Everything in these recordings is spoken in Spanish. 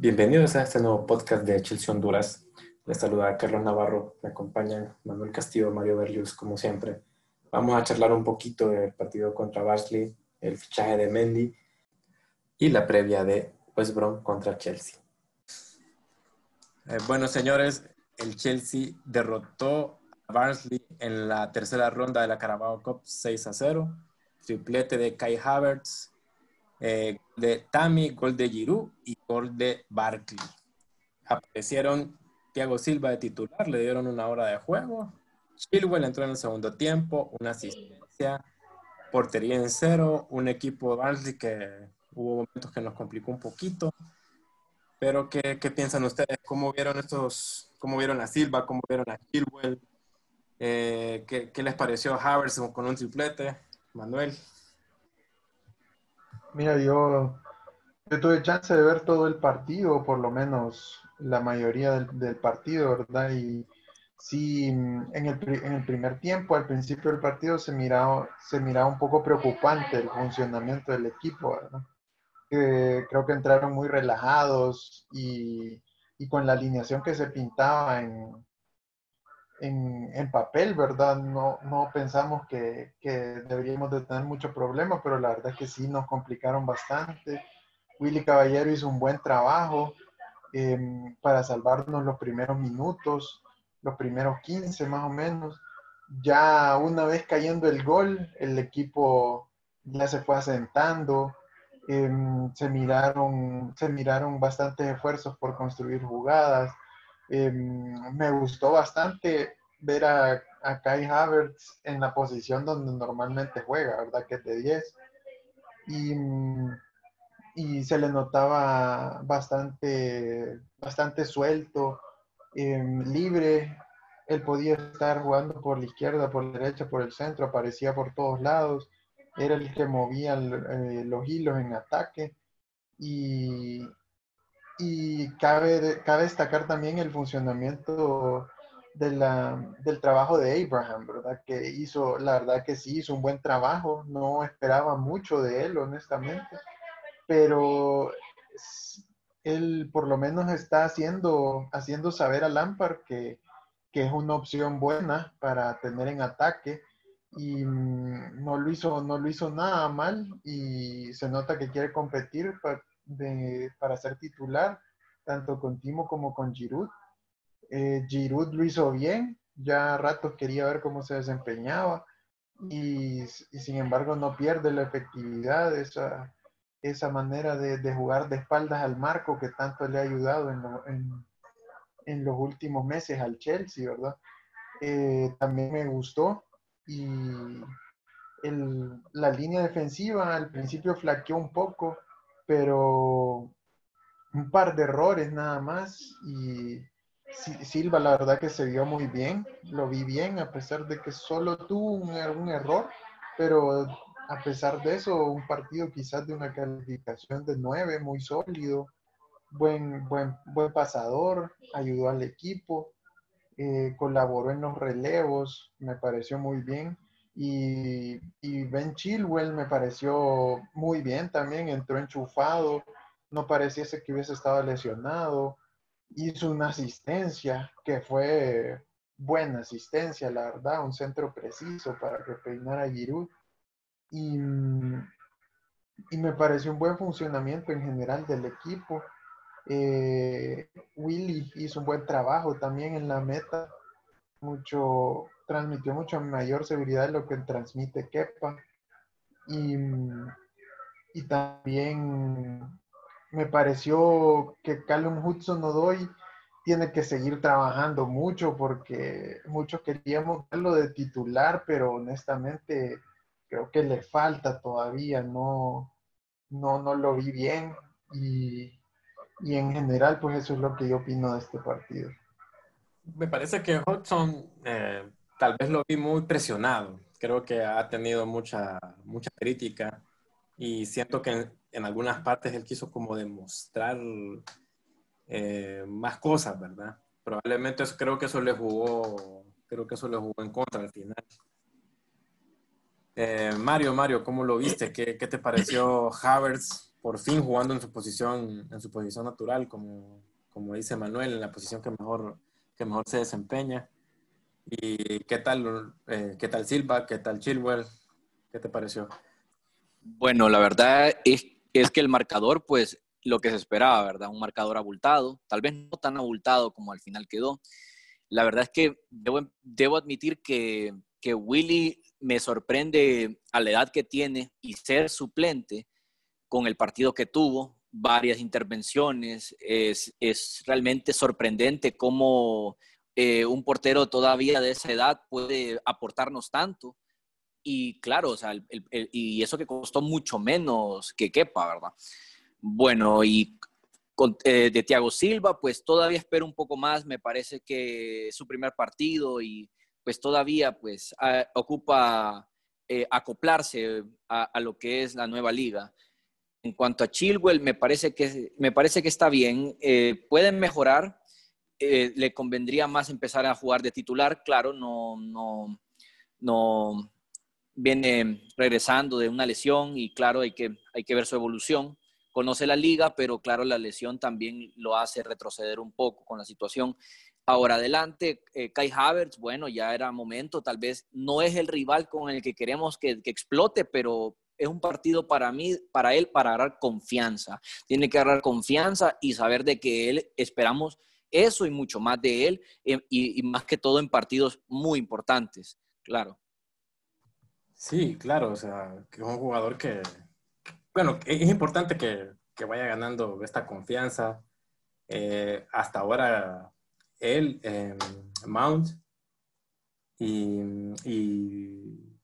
Bienvenidos a este nuevo podcast de Chelsea Honduras. Les saluda Carlos Navarro, me acompañan Manuel Castillo, Mario Berrios, como siempre. Vamos a charlar un poquito del partido contra Barnsley, el fichaje de Mendy y la previa de West Brom contra Chelsea. Eh, bueno, señores, el Chelsea derrotó a Barnsley en la tercera ronda de la Carabao Cup 6 a 0. Triplete de Kai Havertz, eh, de Tami, gol de Giroud y gol de Barkley. Aparecieron Thiago Silva de titular, le dieron una hora de juego. Chilwell entró en el segundo tiempo, una asistencia, portería en cero, un equipo de Barkley que hubo momentos que nos complicó un poquito. Pero, ¿qué, qué piensan ustedes? ¿Cómo vieron estos, cómo vieron a Silva, cómo vieron a Chilwell? Eh, ¿qué, ¿qué, les pareció Havertz con un triplete? Manuel. Mira, yo, yo, tuve chance de ver todo el partido, por lo menos la mayoría del, del partido, ¿verdad? Y sí, en el, en el, primer tiempo, al principio del partido, se miraba, se miraba un poco preocupante el funcionamiento del equipo, ¿verdad? Creo que entraron muy relajados y, y con la alineación que se pintaba en, en, papel, ¿verdad? No, no pensamos que, que, deberíamos de tener mucho problema, pero la verdad es que sí nos complicaron bastante. Willy Caballero hizo un buen trabajo eh, para salvarnos los primeros minutos, los primeros 15 más o menos. Ya una vez cayendo el gol, el equipo ya se fue asentando. Eh, se, miraron, se miraron bastantes esfuerzos por construir jugadas eh, me gustó bastante ver a, Kai Havertz en la posición donde normalmente juega, ¿verdad? Que es de 10. Y, y se le notaba bastante, bastante suelto, eh, libre. Él podía estar jugando por la izquierda, por la derecha, por el centro, aparecía por todos lados. Era el que movía eh, los hilos en ataque. Y, y cabe, cabe destacar también el funcionamiento de la, del trabajo de Abraham, ¿verdad? Que hizo, la verdad que sí, hizo un buen trabajo, no esperaba mucho de él, honestamente, pero él por lo menos está haciendo, haciendo saber a Lampard que, que es una opción buena para tener en ataque y mm, no lo hizo, no lo hizo nada mal y se nota que quiere competir para, de, para ser titular, tanto con Timo como con Giroud. Eh, Giroud lo hizo bien, ya a ratos quería ver cómo se desempeñaba y, sin embargo no pierde la efectividad, esa, esa manera de, de, jugar de espaldas al marco que tanto le ha ayudado en, en, en los últimos meses al Chelsea, ¿verdad? Eh, también me gustó y el, la línea defensiva al principio flaqueó un poco, pero un par de errores nada más y Silva la verdad que se vio muy bien, lo vi bien a pesar de que solo tuvo un, error, pero a pesar de eso un partido quizás de una calificación de 9, muy sólido, buen, buen, buen pasador, ayudó al equipo, eh, colaboró en los relevos, me pareció muy bien. Y, y, Ben Chilwell me pareció muy bien también, entró enchufado, no pareciese que hubiese estado lesionado, hizo una asistencia que fue buena asistencia, la verdad, un centro preciso para que peinara a Giroud. Y, y, me pareció un buen funcionamiento en general del equipo. Eh, Willy hizo un buen trabajo también en la meta, mucho, transmitió mucha mayor seguridad de lo que transmite Kepa. Y, y también me pareció que Callum Hudson Odoy tiene que seguir trabajando mucho porque muchos queríamos verlo de titular, pero honestamente creo que le falta todavía, no, no, no lo vi bien y, y en general pues eso es lo que yo opino de este partido. Me parece que Hudson eh, tal vez lo vi muy presionado. Creo que ha tenido mucha, mucha crítica y siento que en, en algunas partes él quiso como demostrar eh, más cosas, ¿verdad? Probablemente eso, creo que eso le jugó, creo que eso le jugó en contra al final. Eh, Mario, Mario, ¿cómo lo viste? ¿Qué, ¿Qué, te pareció Havertz por fin jugando en su posición, en su posición natural, como, como dice Manuel, en la posición que mejor, que mejor se desempeña. ¿Y qué tal, eh, qué tal Silva? ¿Qué tal Chilwell? ¿Qué te pareció? Bueno, la verdad es, que el marcador, pues lo que se esperaba, ¿verdad? Un marcador abultado, tal vez no tan abultado como al final quedó. La verdad es que debo, debo admitir que, que Willy me sorprende a la edad que tiene y ser suplente con el partido que tuvo, varias intervenciones. Es, es realmente sorprendente cómo eh, un portero todavía de esa edad puede aportarnos tanto. Y claro, o sea, y eso que costó mucho menos que Kepa, ¿verdad? Bueno, y eh, de Thiago Silva, pues todavía espero un poco más. Me parece que su primer partido y pues todavía pues ocupa eh, acoplarse a, lo que es la nueva liga. En cuanto a Chilwell, me parece que, me parece que está bien. Eh, pueden mejorar. Eh, le convendría más empezar a jugar de titular. Claro, no, no, no viene regresando de una lesión y claro, hay que, hay que ver su evolución. Conoce la liga, pero claro, la lesión también lo hace retroceder un poco con la situación. Ahora adelante, eh, Kai Havertz, bueno, ya era momento, tal vez no es el rival con el que queremos que, que explote, pero es un partido para mí, para él, para agarrar confianza. Tiene que agarrar confianza y saber de que él esperamos eso y mucho más de él, eh, y, más que todo en partidos muy importantes, claro. Sí, claro, o sea, que es un jugador que, bueno, es importante que, vaya ganando esta confianza. Eh, hasta ahora, él, eh, Mount, y,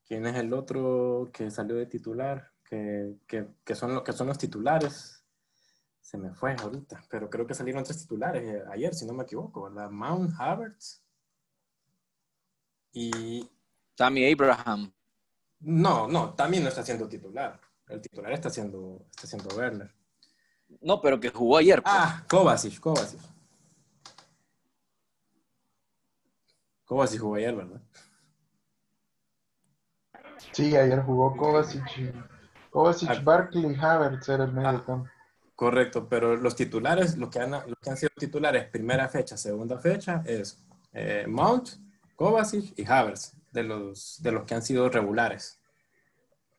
¿Quién es el otro que salió de titular? Que, que, son, que son los titulares. Se me fue ahorita, pero creo que salieron tres titulares eh, ayer, si no me equivoco, ¿verdad? Mount Havertz y... Tammy Abraham. No, no, también no está siendo titular. El titular está siendo, está siendo Werner. No, pero que jugó ayer. Pues. Ah, Kovacic, Kovacic. Kovacic jugó ayer, ¿verdad? Sí, ayer jugó Kovacic, Kovacic, ah. Barkley, Havertz era el medio ah, campo. Correcto, pero los titulares, los que, han, que han sido titulares primera fecha, segunda fecha, es eh, Mount, Kovacic y Havertz, de los, de los que han sido regulares.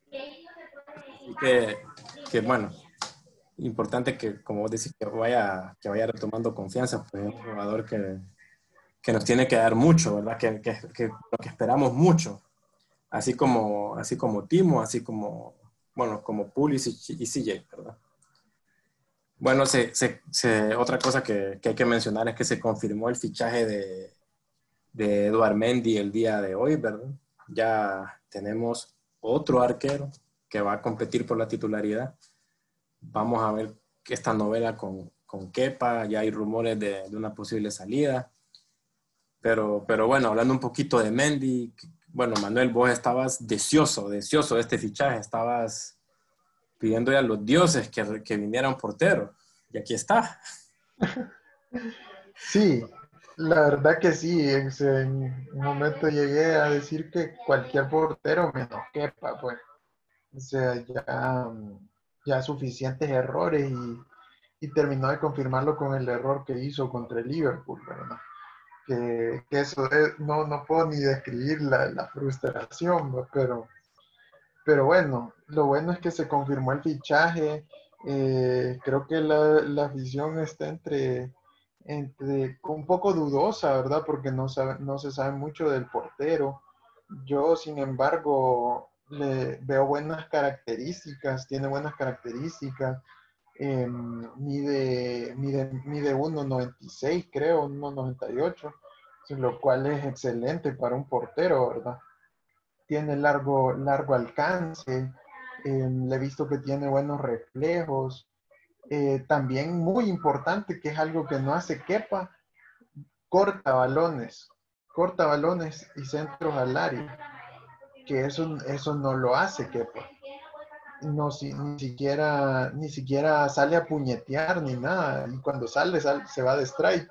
Así que, que bueno, importante que, como vos decís, que vaya, que vaya retomando confianza, pues es un jugador que, que nos tiene que dar mucho, ¿verdad? Que, que, que, lo que esperamos mucho así como, así como Timo, así como, bueno, como Pulisic y CJ, ¿verdad? Bueno, otra cosa que, hay que mencionar es que se confirmó el fichaje de, de Eduard Mendy el día de hoy, ¿verdad? Ya tenemos otro arquero que va a competir por la titularidad. Vamos a ver esta novela con, con Kepa, ya hay rumores de, de, una posible salida. Pero, pero bueno, hablando un poquito de Mendy, bueno, Manuel, vos estabas deseoso, deseoso de este fichaje, estabas pidiendo a los dioses que, que viniera un portero, y aquí está. Sí, la verdad que sí, en, un momento llegué a decir que cualquier portero menos quepa, pues. O sea, ya, ya suficientes errores y, y terminó de confirmarlo con el error que hizo contra el Liverpool, ¿verdad? que, eso no, no puedo ni describir la, frustración, pero, pero bueno, lo bueno es que se confirmó el fichaje. Eh, creo que la, la, está entre, entre un poco dudosa, ¿verdad? Porque no, sabe, no se sabe mucho del portero. Yo, sin embargo, le veo buenas características, tiene buenas características. Eh, mide, mide, mide 1,96 creo, 1,98, lo cual es excelente para un portero, ¿verdad? Tiene largo, largo alcance, em, le he visto que tiene buenos reflejos. Eh, también muy importante, que es algo que no hace quepa, corta balones, corta balones y centros al área, que eso, eso no lo hace quepa no ni siquiera ni siquiera sale a puñetear ni nada y cuando sale, se va de strike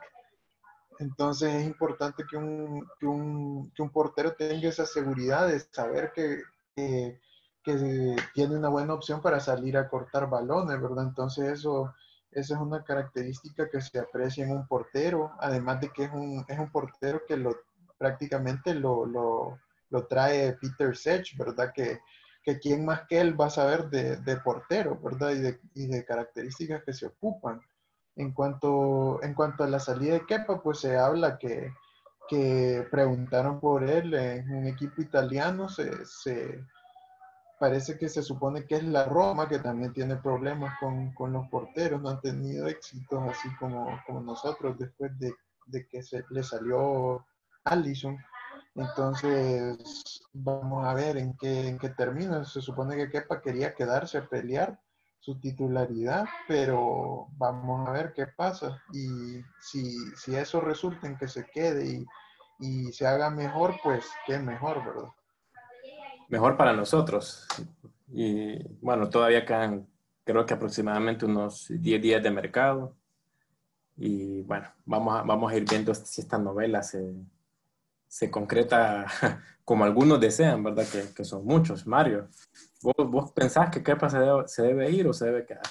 entonces es importante que un, que un, que un portero tenga esa seguridad de saber que, que tiene una buena opción para salir a cortar balones, ¿verdad? Entonces eso, esa es una característica que se aprecia en un portero, además de que es un, es un portero que lo, prácticamente lo, lo, lo trae Peter Sech, ¿verdad? Que, que quién más que él va a saber de, de portero, ¿verdad? Y de, y de, características que se ocupan. En cuanto, en cuanto a la salida de Kepa, pues se habla que, que preguntaron por él en un equipo italiano, se, se, parece que se supone que es la Roma, que también tiene problemas con, con los porteros, no han tenido éxitos así como, como nosotros después de, de que se le salió Allison. Entonces, vamos a ver en qué, en qué termina. Se supone que Kepa quería quedarse a pelear su titularidad, pero vamos a ver qué pasa. Y si, si eso resulta en que se quede y, y se haga mejor, pues qué mejor, ¿verdad? Mejor para nosotros. Y bueno, todavía quedan, creo que aproximadamente unos 10 días de mercado. Y bueno, vamos a, vamos a ir viendo si esta novela se, se concreta como algunos desean, ¿verdad? Que, que son muchos. Mario, ¿vos, vos pensás que Kepa se debe, se debe ir o se debe quedar?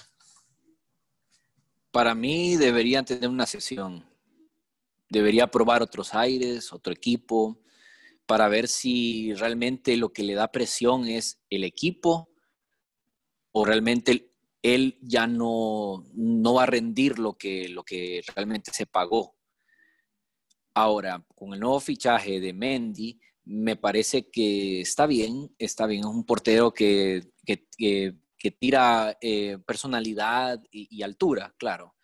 Para mí deberían tener una sesión. Debería probar otros aires, otro equipo, para ver si realmente lo que le da presión es el equipo o realmente él ya no, no va a rendir lo que, lo que realmente se pagó. Ahora, con el nuevo fichaje de Mendy, me parece que está bien, está bien, es un portero que, que, tira eh, personalidad y, altura, claro.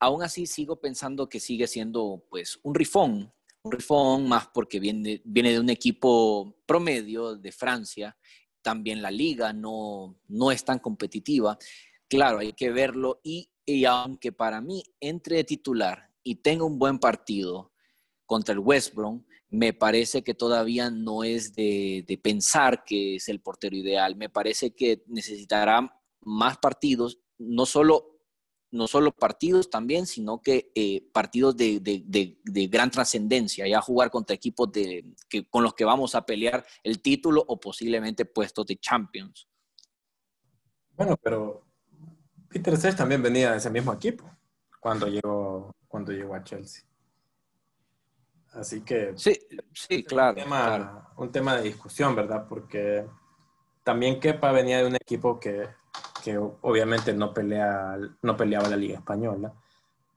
Aún así sigo pensando que sigue siendo pues un rifón, rifón más porque viene, viene de un equipo promedio de Francia, también la liga no, no es tan competitiva. Claro, hay que verlo y, y aunque para mí entre titular y tenga un buen partido contra el West Brom, me parece que todavía no es de, pensar que es el portero ideal. Me parece que necesitará más partidos, no solo, no solo partidos también, sino que eh, partidos de, de, gran trascendencia, ya jugar contra equipos que, con los que vamos a pelear el título o posiblemente puestos de Champions. Bueno, pero Peter Sech también venía de ese mismo equipo cuando llegó cuando llegó a Chelsea. Así que... Sí, sí, claro un, tema, de discusión, ¿verdad? Porque también Kepa venía de un equipo que, que obviamente no, pelea, no peleaba la Liga Española.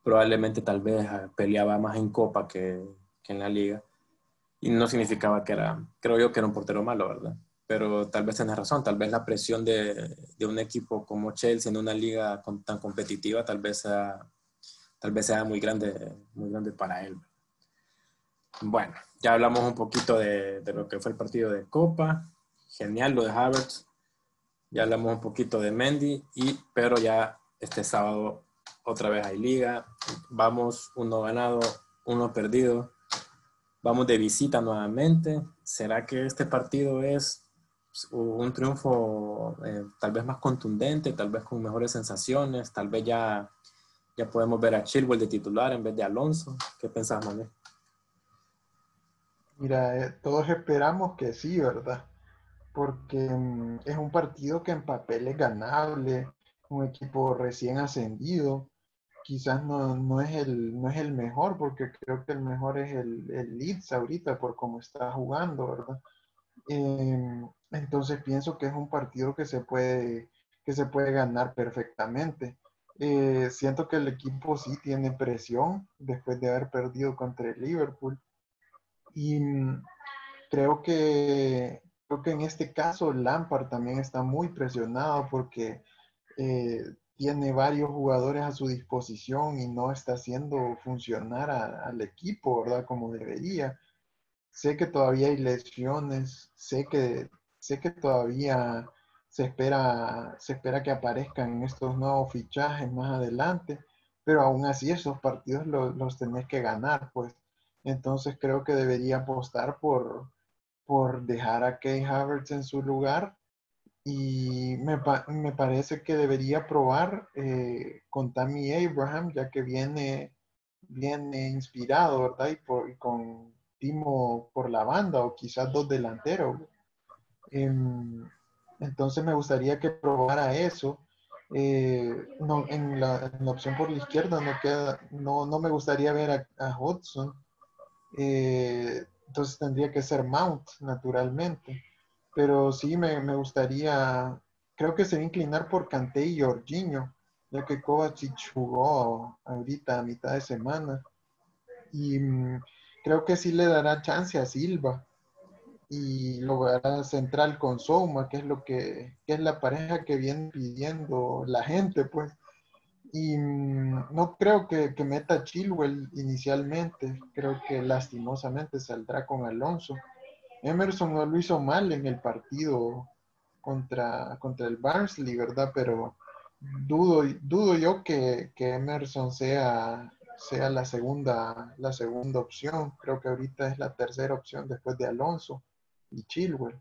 Probablemente tal vez ah, peleaba más en Copa que, en la Liga. Y no significaba que era, creo yo que era un portero malo, ¿verdad? Pero tal vez tienes razón, tal vez la presión de, de un equipo como Chelsea en una liga tan competitiva tal vez sea tal vez sea muy grande, muy grande para él. Bueno, ya hablamos un poquito de, de, lo que fue el partido de Copa. Genial lo de Havertz. Ya hablamos un poquito de Mendy, y, pero ya este sábado otra vez hay liga. Vamos uno ganado, uno perdido. Vamos de visita nuevamente. ¿Será que este partido es un triunfo eh, tal vez más contundente, tal vez con mejores sensaciones, tal vez ya ya podemos ver a Chilwell de titular en vez de Alonso. ¿Qué pensás, Manuel? Mira, eh, todos esperamos que sí, ¿verdad? Porque mm, es un partido que en papel es ganable, un equipo recién ascendido. Quizás no, es, el, no es el mejor, porque creo que el mejor es el, el Leeds ahorita por cómo está jugando, ¿verdad? Em, entonces pienso que es un partido que se puede, que se puede ganar perfectamente. Eh, siento que el equipo sí tiene presión después de haber perdido contra el Liverpool. Y mm, creo que, creo que en este caso Lampard también está muy presionado porque eh, tiene varios jugadores a su disposición y no está haciendo funcionar al equipo, ¿verdad? Como debería. Sé que todavía hay lesiones, sé que, sé que todavía se espera, se espera que aparezcan estos nuevos fichajes más adelante, pero aún así esos partidos los, tenés que ganar, pues. Entonces creo que debería apostar por, por dejar a Kay Havertz en su lugar y me, me parece que debería probar eh, con Tammy Abraham, ya que viene, viene inspirado, ¿verdad? Y, por, con Timo por la banda o quizás dos delanteros. Em, Entonces me gustaría que probara eso. Eh, no, en, la, opción por la izquierda no queda, no, no me gustaría ver a, Hudson. Eh, entonces tendría que ser Mount, naturalmente. Pero sí me, me gustaría, creo que se va a inclinar por Kanté y Jorginho, ya que Kovacic jugó ahorita a mitad de semana. Y mm, creo que sí le dará chance a Silva y lo central con Souma, que es lo que, es la pareja que viene pidiendo la gente, pues. Y mm, no creo que, que, meta Chilwell inicialmente, creo que lastimosamente saldrá con Alonso. Emerson no lo hizo mal en el partido contra, contra el Barnsley, ¿verdad? Pero dudo, dudo yo que, que Emerson sea sea la segunda, la segunda opción. Creo que ahorita es la tercera opción después de Alonso y Chilwell.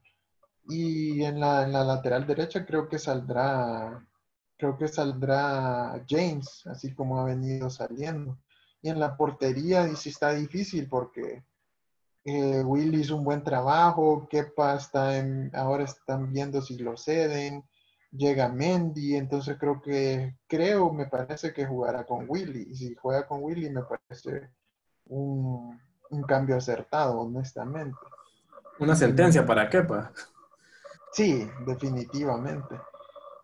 Y en la, lateral derecha creo que saldrá, creo que saldrá James, así como ha venido saliendo. Y en la portería sí está difícil porque eh, Will hizo un buen trabajo, Kepa está en, ahora están viendo si lo ceden, llega Mendy, entonces creo que, creo, me parece que jugará con Willy. Y si juega con Willy, me parece un, un cambio acertado, honestamente. Una sentencia para Kepa. Sí, definitivamente.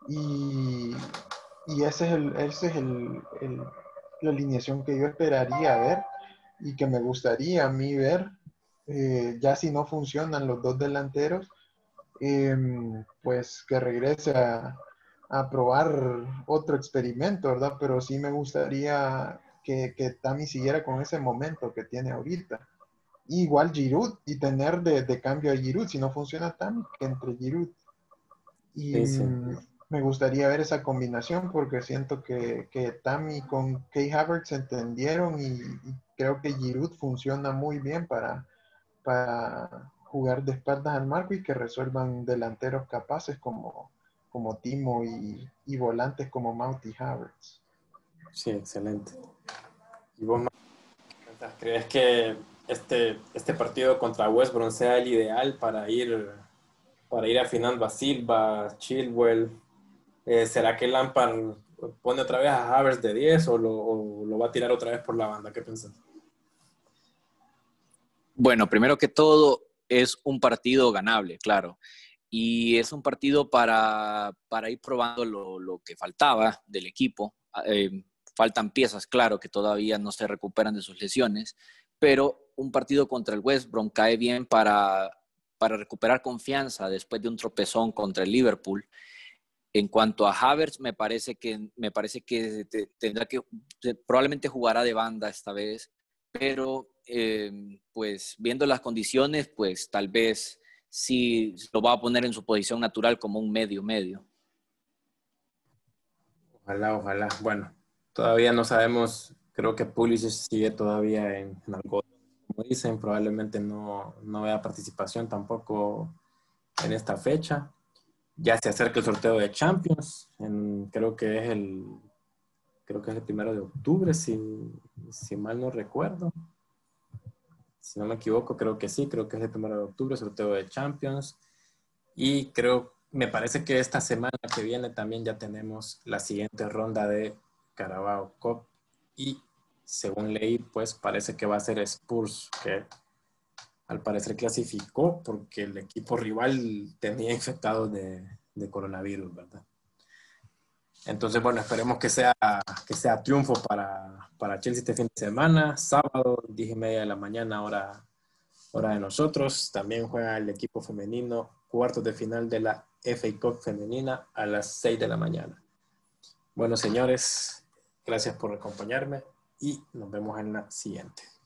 Y, y ese es, el, ese es el, la alineación que yo esperaría ver y que me gustaría a mí ver, eh, ya si no funcionan los dos delanteros, em, pues que regrese a, a, probar otro experimento, ¿verdad? Pero sí me gustaría que, que Tami siguiera con ese momento que tiene ahorita igual Giroud y tener de, cambio a Giroud, si no funciona tan que entre Giroud. Y me gustaría ver esa combinación porque siento que, que Tammy con Kay Havertz se entendieron y, creo que Giroud funciona muy bien para, para jugar de espaldas al marco y que resuelvan delanteros capaces como, como Timo y, volantes como Mount y Havertz. Sí, excelente. ¿Y vos crees que este, este partido contra West sea el ideal para ir, para ir afinando a Silva, Chilwell. Eh, ¿Será que Lampard pone otra vez a Havers de 10 o lo, va a tirar otra vez por la banda? ¿Qué piensas? Bueno, primero que todo, es un partido ganable, claro. Y es un partido para, ir probando lo, que faltaba del equipo. Eh, faltan piezas, claro, que todavía no se recuperan de sus lesiones, pero un partido contra el West Brom cae bien para recuperar confianza después de un tropezón contra el Liverpool. En cuanto a Havertz, me parece que, me parece que tendrá que, probablemente jugará de banda esta vez, pero eh, pues viendo las condiciones, pues tal vez sí lo va a poner en su posición natural como un medio medio. Ojalá, ojalá. Bueno, todavía no sabemos, creo que Pulisic sigue todavía en, en algo como dicen, probablemente no, no vea participación tampoco en esta fecha. Ya se acerca el sorteo de Champions, creo que es el creo que es el primero de octubre, si, si mal no recuerdo. Si no me equivoco, creo que sí, creo que es el primero de octubre, sorteo de Champions. Y creo, me parece que esta semana que viene también ya tenemos la siguiente ronda de Carabao Cup y según leí, pues parece que va a ser Spurs, que al parecer clasificó porque el equipo rival tenía infectado de, coronavirus, ¿verdad? Entonces, bueno, esperemos que sea, que sea triunfo para, para Chelsea este fin de semana. Sábado, 10 y media de la mañana, hora, hora de nosotros. También juega el equipo femenino, cuartos de final de la FA Cup femenina a las 6 de la mañana. Bueno, señores, gracias por acompañarme y nos vemos en la siguiente.